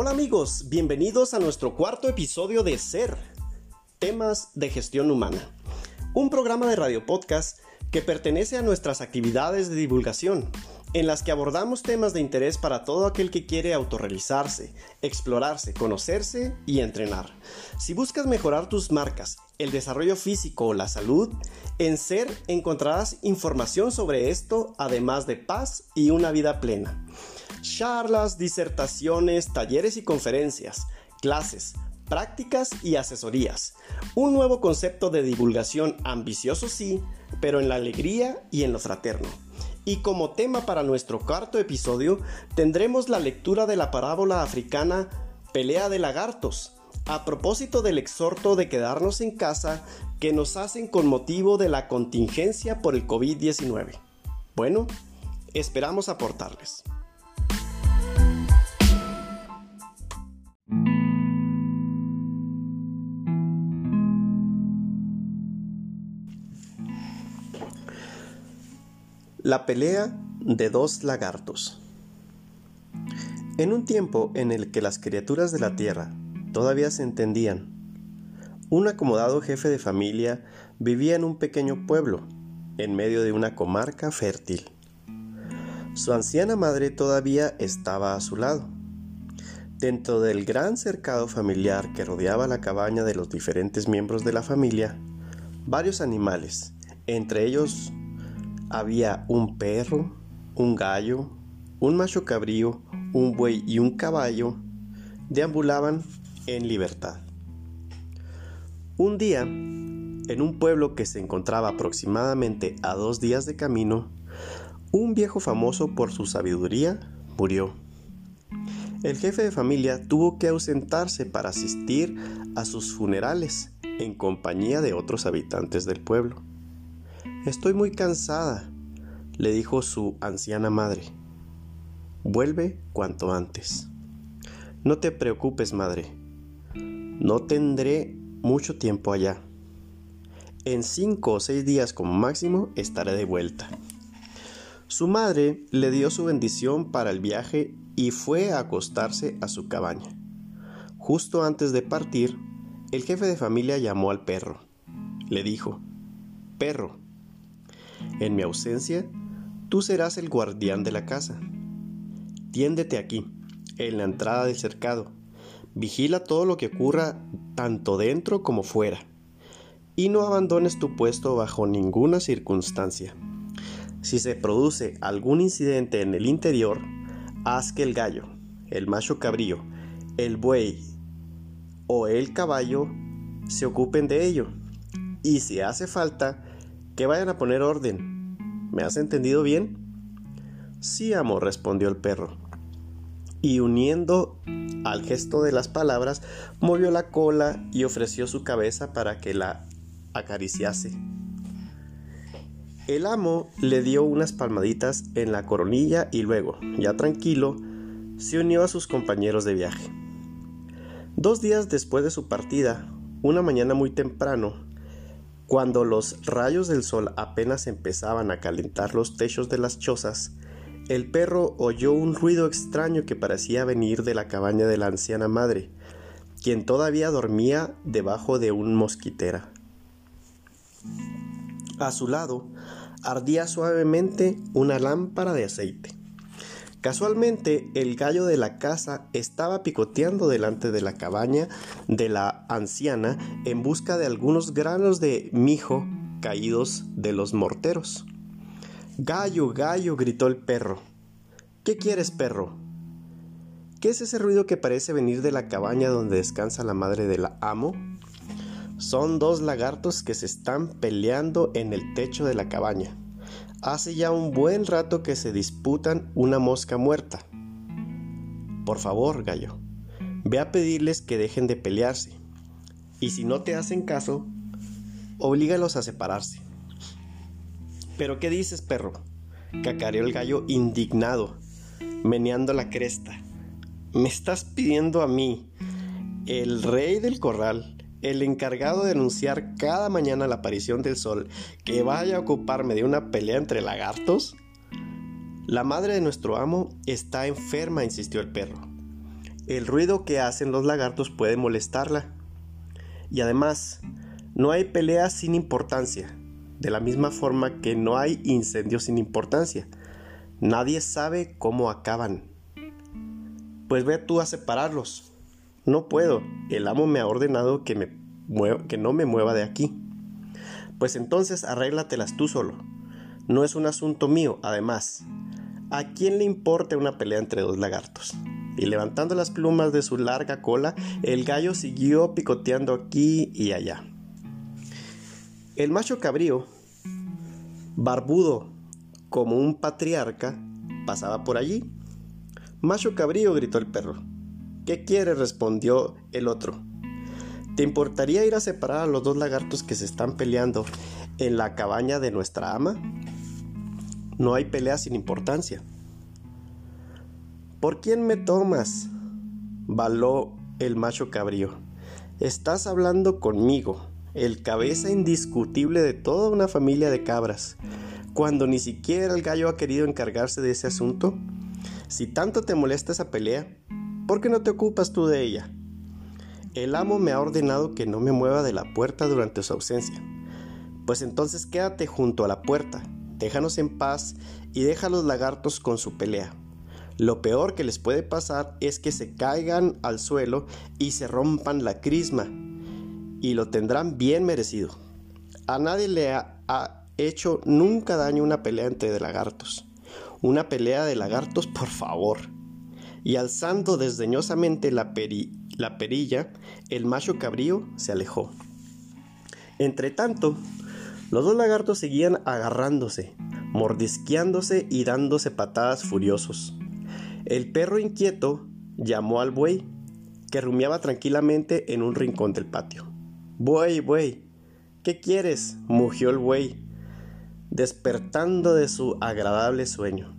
Hola amigos, bienvenidos a nuestro cuarto episodio de Ser, temas de gestión humana, un programa de radio podcast que pertenece a nuestras actividades de divulgación, en las que abordamos temas de interés para todo aquel que quiere autorrealizarse, explorarse, conocerse y entrenar. Si buscas mejorar tus marcas, el desarrollo físico o la salud, en Ser encontrarás información sobre esto, además de paz y una vida plena. Charlas, disertaciones, talleres y conferencias, clases, prácticas y asesorías. Un nuevo concepto de divulgación ambicioso sí, pero en la alegría y en lo fraterno. Y como tema para nuestro cuarto episodio tendremos la lectura de la parábola africana Pelea de lagartos, a propósito del exhorto de quedarnos en casa que nos hacen con motivo de la contingencia por el COVID-19. Bueno, esperamos aportarles. La pelea de dos lagartos. En un tiempo en el que las criaturas de la tierra todavía se entendían, un acomodado jefe de familia vivía en un pequeño pueblo, en medio de una comarca fértil. Su anciana madre todavía estaba a su lado. Dentro del gran cercado familiar que rodeaba la cabaña de los diferentes miembros de la familia, varios animales, entre ellos había un perro, un gallo, un macho cabrío, un buey y un caballo deambulaban en libertad. Un día, en un pueblo que se encontraba aproximadamente a dos días de camino, un viejo famoso por su sabiduría murió. El jefe de familia tuvo que ausentarse para asistir a sus funerales en compañía de otros habitantes del pueblo. Estoy muy cansada, le dijo su anciana madre. Vuelve cuanto antes. No te preocupes, madre. No tendré mucho tiempo allá. En cinco o seis días como máximo estaré de vuelta. Su madre le dio su bendición para el viaje y fue a acostarse a su cabaña. Justo antes de partir, el jefe de familia llamó al perro. Le dijo, Perro, en mi ausencia, tú serás el guardián de la casa. Tiéndete aquí, en la entrada del cercado. Vigila todo lo que ocurra tanto dentro como fuera. Y no abandones tu puesto bajo ninguna circunstancia. Si se produce algún incidente en el interior, haz que el gallo, el macho cabrío, el buey o el caballo se ocupen de ello. Y si hace falta, que vayan a poner orden. ¿Me has entendido bien? Sí, amo, respondió el perro. Y uniendo al gesto de las palabras, movió la cola y ofreció su cabeza para que la acariciase. El amo le dio unas palmaditas en la coronilla y luego, ya tranquilo, se unió a sus compañeros de viaje. Dos días después de su partida, una mañana muy temprano, cuando los rayos del sol apenas empezaban a calentar los techos de las chozas, el perro oyó un ruido extraño que parecía venir de la cabaña de la anciana madre, quien todavía dormía debajo de un mosquitera. A su lado ardía suavemente una lámpara de aceite. Casualmente, el gallo de la casa estaba picoteando delante de la cabaña de la anciana en busca de algunos granos de mijo caídos de los morteros. Gallo, gallo, gritó el perro. ¿Qué quieres, perro? ¿Qué es ese ruido que parece venir de la cabaña donde descansa la madre del amo? Son dos lagartos que se están peleando en el techo de la cabaña. Hace ya un buen rato que se disputan una mosca muerta. Por favor, gallo, ve a pedirles que dejen de pelearse. Y si no te hacen caso, oblígalos a separarse. ¿Pero qué dices, perro? cacareó el gallo indignado, meneando la cresta. Me estás pidiendo a mí, el rey del corral, el encargado de anunciar cada mañana la aparición del sol que vaya a ocuparme de una pelea entre lagartos? La madre de nuestro amo está enferma, insistió el perro, el ruido que hacen los lagartos puede molestarla. Y además, no hay peleas sin importancia, de la misma forma que no hay incendios sin importancia. Nadie sabe cómo acaban. Pues ve tú a separarlos. No puedo, el amo me ha ordenado que, no me mueva de aquí. Pues entonces arréglatelas tú solo. No es un asunto mío, además. ¿A quién le importa una pelea entre dos lagartos? Y levantando las plumas de su larga cola, el gallo siguió picoteando aquí y allá. El macho cabrío, barbudo como un patriarca, pasaba por allí. Macho cabrío, gritó el perro. ¿Qué quiere? respondió el otro. ¿Te importaría ir a separar a los dos lagartos que se están peleando en la cabaña de nuestra ama? No hay pelea sin importancia. ¿Por quién me tomas? baló el macho cabrío. Estás hablando conmigo, el cabeza indiscutible de toda una familia de cabras, cuando ni siquiera el gallo ha querido encargarse de ese asunto. Si tanto te molesta esa pelea, ¿por qué no te ocupas tú de ella? El amo me ha ordenado que no me mueva de la puerta durante su ausencia. Pues entonces quédate junto a la puerta, déjanos en paz y deja a los lagartos con su pelea. Lo peor que les puede pasar es que se caigan al suelo y se rompan la crisma, y lo tendrán bien merecido. A nadie le ha, hecho nunca daño una pelea entre lagartos. Una pelea de lagartos, por favor. Y alzando desdeñosamente la peri la perilla, el macho cabrío se alejó. Entretanto, los dos lagartos seguían agarrándose, mordisqueándose y dándose patadas furiosos. El perro inquieto llamó al buey, que rumiaba tranquilamente en un rincón del patio. Buey, buey, ¿qué quieres? mugió el buey, despertando de su agradable sueño.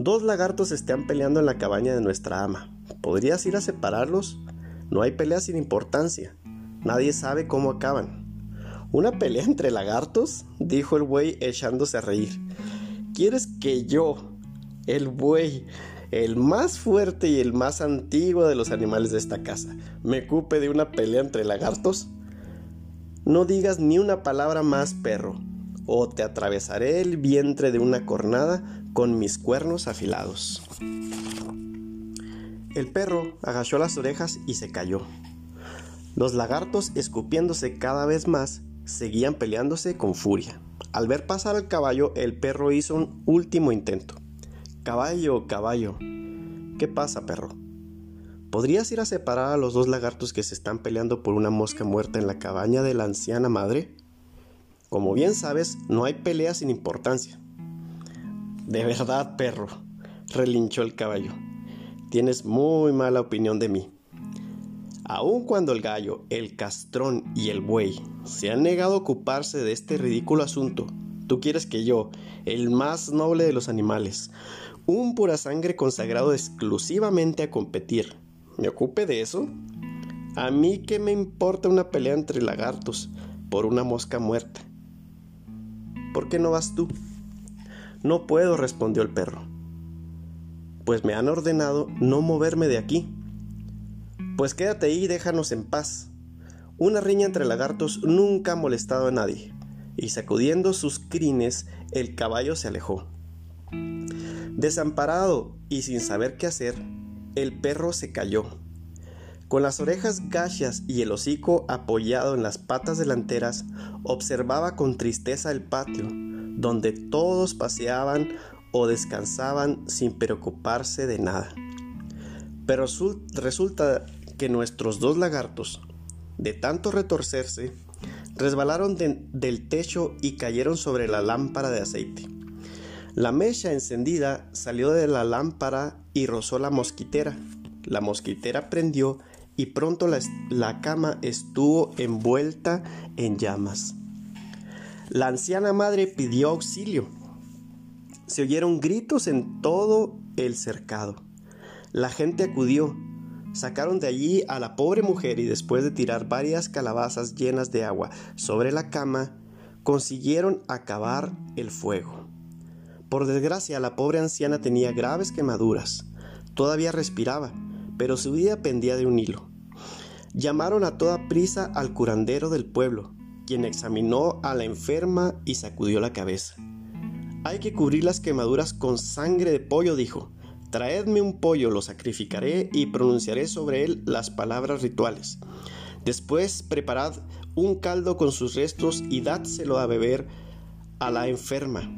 Dos lagartos están peleando en la cabaña de nuestra ama. ¿Podrías ir a separarlos? No hay pelea sin importancia. Nadie sabe cómo acaban. ¿Una pelea entre lagartos? dijo el buey echándose a reír. ¿Quieres que yo, el buey, el más fuerte y el más antiguo de los animales de esta casa, me ocupe de una pelea entre lagartos? No digas ni una palabra más, perro, o te atravesaré el vientre de una cornada con mis cuernos afilados. El perro agachó las orejas y se cayó. Los lagartos, escupiéndose cada vez más, seguían peleándose con furia. Al ver pasar al caballo, el perro hizo un último intento. Caballo, caballo. ¿Qué pasa, perro? ¿Podrías ir a separar a los dos lagartos que se están peleando por una mosca muerta en la cabaña de la anciana madre? Como bien sabes, no hay pelea sin importancia. De verdad, perro, relinchó el caballo. Tienes muy mala opinión de mí. Aun cuando el gallo, el castrón y el buey se han negado a ocuparse de este ridículo asunto, tú quieres que yo, el más noble de los animales, un pura sangre consagrado exclusivamente a competir, me ocupe de eso? A mí qué me importa una pelea entre lagartos por una mosca muerta. ¿Por qué no vas tú? No puedo, respondió el perro pues me han ordenado no moverme de aquí. Pues quédate ahí y déjanos en paz. Una riña entre lagartos nunca ha molestado a nadie, y sacudiendo sus crines, el caballo se alejó. Desamparado y sin saber qué hacer, el perro se cayó. Con las orejas gachas y el hocico apoyado en las patas delanteras, observaba con tristeza el patio, donde todos paseaban o descansaban sin preocuparse de nada. Pero resulta que nuestros dos lagartos, de tanto retorcerse, resbalaron del techo y cayeron sobre la lámpara de aceite. La mecha encendida salió de la lámpara y rozó la mosquitera. La mosquitera prendió y pronto la, la cama estuvo envuelta en llamas. La anciana madre pidió auxilio se oyeron gritos en todo el cercado. La gente acudió, sacaron de allí a la pobre mujer y después de tirar varias calabazas llenas de agua sobre la cama, consiguieron acabar el fuego. Por desgracia, la pobre anciana tenía graves quemaduras. Todavía respiraba, pero su vida pendía de un hilo. Llamaron a toda prisa al curandero del pueblo, quien examinó a la enferma y sacudió la cabeza. Hay que cubrir las quemaduras con sangre de pollo, dijo. Traedme un pollo, lo sacrificaré y pronunciaré sobre él las palabras rituales. Después preparad un caldo con sus restos y dádselo a beber a la enferma.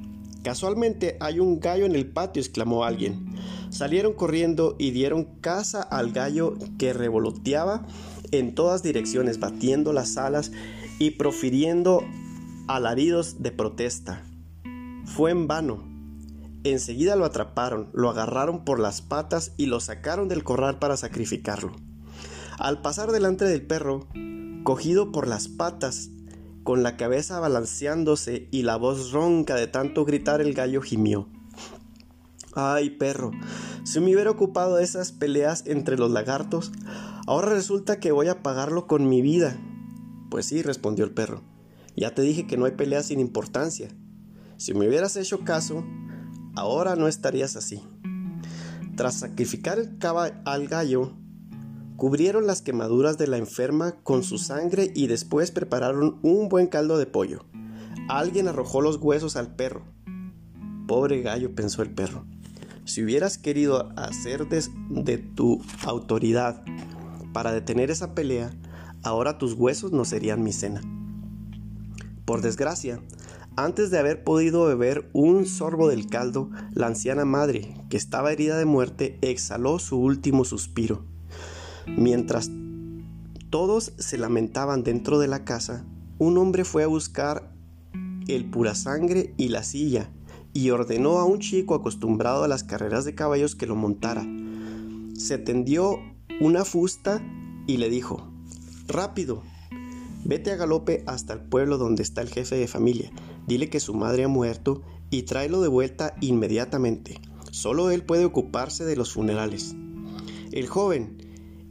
Casualmente hay un gallo en el patio, exclamó alguien. Salieron corriendo y dieron caza al gallo que revoloteaba en todas direcciones, batiendo las alas y profiriendo alaridos de protesta. Fue en vano. Enseguida lo atraparon, lo agarraron por las patas y lo sacaron del corral para sacrificarlo. Al pasar delante del perro, cogido por las patas, con la cabeza balanceándose y la voz ronca de tanto gritar, el gallo gimió. Ay, perro, si me hubiera ocupado de esas peleas entre los lagartos, ahora resulta que voy a pagarlo con mi vida. Pues sí, respondió el perro. Ya te dije que no hay peleas sin importancia. Si me hubieras hecho caso, ahora no estarías así. Tras sacrificar el al gallo, cubrieron las quemaduras de la enferma con su sangre y después prepararon un buen caldo de pollo. Alguien arrojó los huesos al perro. Pobre gallo, pensó el perro. Si hubieras querido hacer de tu autoridad para detener esa pelea, ahora tus huesos no serían mi cena. Por desgracia, antes de haber podido beber un sorbo del caldo, la anciana madre, que estaba herida de muerte, exhaló su último suspiro. Mientras todos se lamentaban dentro de la casa, un hombre fue a buscar el pura sangre y la silla y ordenó a un chico acostumbrado a las carreras de caballos que lo montara. Se tendió una fusta y le dijo, Rápido, vete a galope hasta el pueblo donde está el jefe de familia Dile que su madre ha muerto y tráelo de vuelta inmediatamente. Solo él puede ocuparse de los funerales. El joven,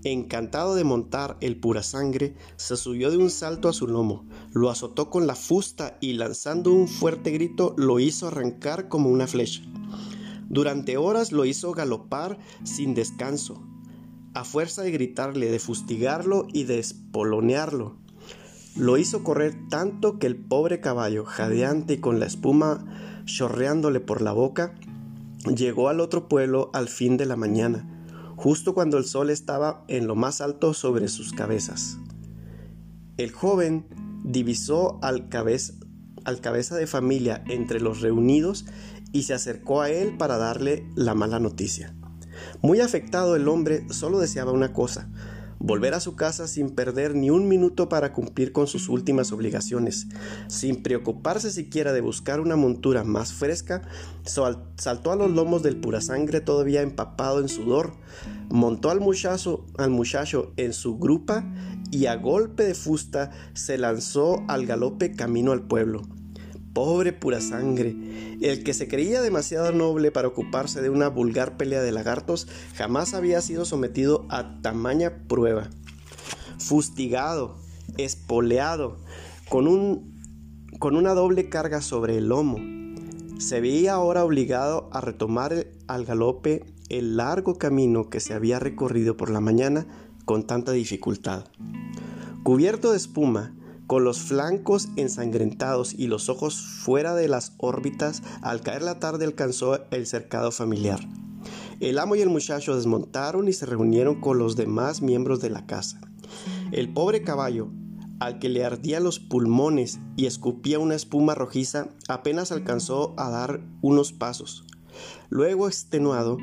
encantado de montar el pura sangre, se subió de un salto a su lomo, lo azotó con la fusta y lanzando un fuerte grito lo hizo arrancar como una flecha. Durante horas lo hizo galopar sin descanso, a fuerza de gritarle, de fustigarlo y de espolonearlo. Lo hizo correr tanto que el pobre caballo, jadeante y con la espuma chorreándole por la boca, llegó al otro pueblo al fin de la mañana, justo cuando el sol estaba en lo más alto sobre sus cabezas. El joven divisó al, cabeza, al cabeza de familia entre los reunidos y se acercó a él para darle la mala noticia. Muy afectado el hombre solo deseaba una cosa, volver a su casa sin perder ni un minuto para cumplir con sus últimas obligaciones, sin preocuparse siquiera de buscar una montura más fresca, saltó a los lomos del pura sangre todavía empapado en sudor, montó al muchacho, al muchacho en su grupa y a golpe de fusta se lanzó al galope camino al pueblo. Pobre pura sangre, el que se creía demasiado noble para ocuparse de una vulgar pelea de lagartos jamás había sido sometido a tamaña prueba. Fustigado, espoleado, con, un, con una doble carga sobre el lomo, se veía ahora obligado a retomar al galope el largo camino que se había recorrido por la mañana con tanta dificultad. Cubierto de espuma, con los flancos ensangrentados y los ojos fuera de las órbitas, al caer la tarde alcanzó el cercado familiar. El amo y el muchacho desmontaron y se reunieron con los demás miembros de la casa. El pobre caballo, al que le ardían los pulmones y escupía una espuma rojiza, apenas alcanzó a dar unos pasos. Luego, extenuado,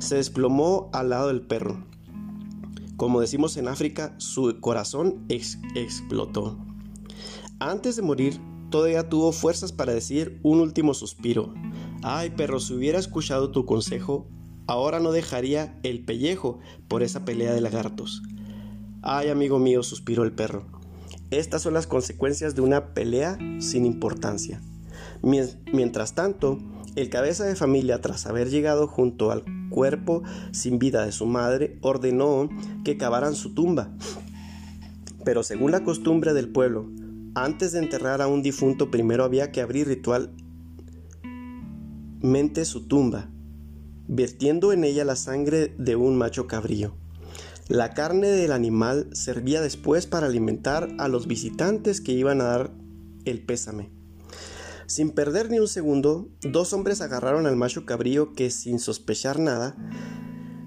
se desplomó al lado del perro. Como decimos en África, su corazón explotó. Antes de morir, todavía tuvo fuerzas para decir un último suspiro. Ay, perro, si hubiera escuchado tu consejo, ahora no dejaría el pellejo por esa pelea de lagartos. Ay, amigo mío, suspiró el perro. Estas son las consecuencias de una pelea sin importancia. Mientras tanto, el cabeza de familia, tras haber llegado junto al cuerpo sin vida de su madre, ordenó que cavaran su tumba. Pero según la costumbre del pueblo, antes de enterrar a un difunto primero había que abrir ritualmente su tumba, vertiendo en ella la sangre de un macho cabrío. La carne del animal servía después para alimentar a los visitantes que iban a dar el pésame. Sin perder ni un segundo, dos hombres agarraron al macho cabrío que, sin sospechar nada,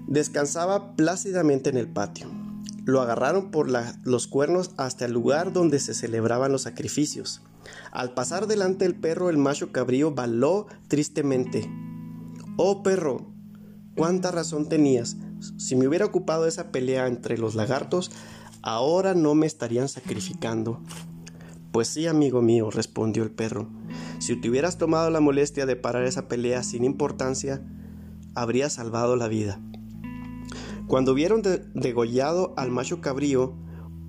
descansaba plácidamente en el patio. Lo agarraron por los cuernos hasta el lugar donde se celebraban los sacrificios. Al pasar delante del perro, el macho cabrío baló tristemente. Oh perro, cuánta razón tenías. Si me hubiera ocupado esa pelea entre los lagartos, ahora no me estarían sacrificando. Pues sí, amigo mío, respondió el perro. Si te hubieras tomado la molestia de parar esa pelea sin importancia, habría salvado la vida. Cuando vieron degollado al macho cabrío,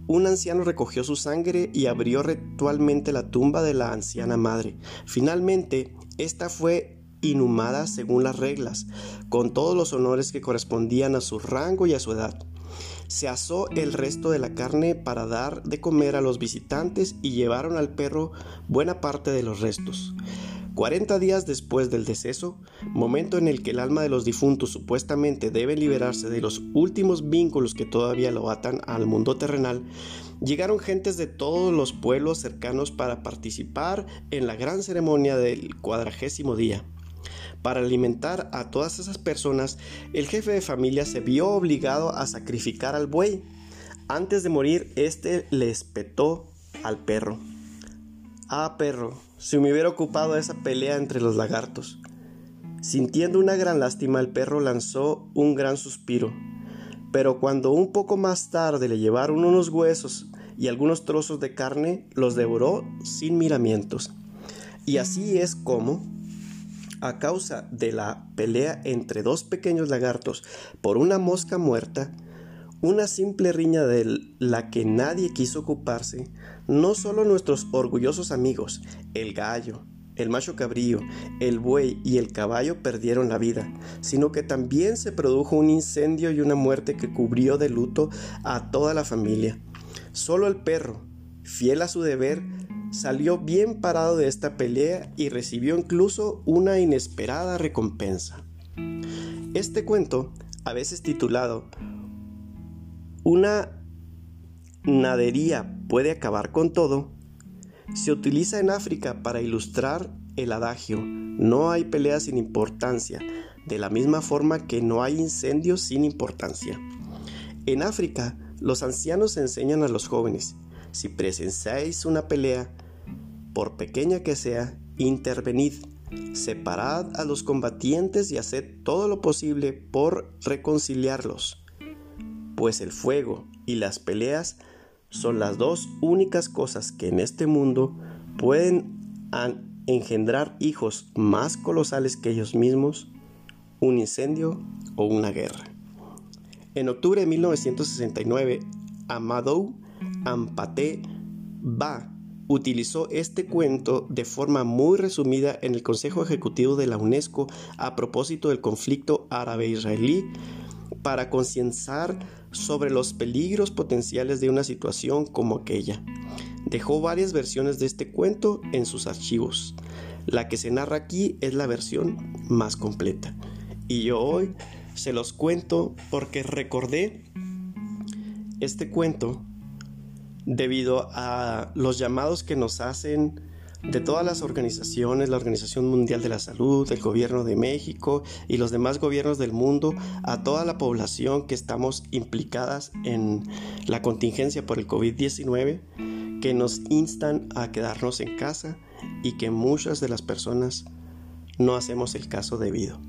un anciano recogió su sangre y abrió ritualmente la tumba de la anciana madre. Finalmente, esta fue inhumada según las reglas, con todos los honores que correspondían a su rango y a su edad. Se asó el resto de la carne para dar de comer a los visitantes y llevaron al perro buena parte de los restos. Cuarenta días después del deceso, momento en el que el alma de los difuntos supuestamente debe liberarse de los últimos vínculos que todavía lo atan al mundo terrenal, llegaron gentes de todos los pueblos cercanos para participar en la gran ceremonia del cuadragésimo día. Para alimentar a todas esas personas, el jefe de familia se vio obligado a sacrificar al buey. Antes de morir, éste le espetó al perro. Ah, perro, si me hubiera ocupado esa pelea entre los lagartos. Sintiendo una gran lástima, el perro lanzó un gran suspiro. Pero cuando un poco más tarde le llevaron unos huesos y algunos trozos de carne, los devoró sin miramientos. Y así es como, a causa de la pelea entre dos pequeños lagartos por una mosca muerta, una simple riña de la que nadie quiso ocuparse, no solo nuestros orgullosos amigos, el gallo, el macho cabrío, el buey y el caballo perdieron la vida, sino que también se produjo un incendio y una muerte que cubrió de luto a toda la familia. Solo el perro, fiel a su deber, salió bien parado de esta pelea y recibió incluso una inesperada recompensa. Este cuento, a veces titulado Una nadería puede acabar con todo, se utiliza en África para ilustrar el adagio. No hay pelea sin importancia, de la misma forma que no hay incendios sin importancia. En África, los ancianos enseñan a los jóvenes, si presenciáis una pelea, por pequeña que sea, intervenid, separad a los combatientes y haced todo lo posible por reconciliarlos, pues el fuego y las peleas son las dos únicas cosas que en este mundo pueden engendrar hijos más colosales que ellos mismos, un incendio o una guerra. En octubre de 1969, Amadou Ampate Ba utilizó este cuento de forma muy resumida en el Consejo Ejecutivo de la UNESCO a propósito del conflicto árabe-israelí para concienciar sobre los peligros potenciales de una situación como aquella. Dejó varias versiones de este cuento en sus archivos. La que se narra aquí es la versión más completa. Y yo hoy se los cuento porque recordé este cuento debido a los llamados que nos hacen de todas las organizaciones, la Organización Mundial de la Salud, el Gobierno de México y los demás gobiernos del mundo, a toda la población que estamos implicadas en la contingencia por el COVID-19, que nos instan a quedarnos en casa y que muchas de las personas no hacemos el caso debido.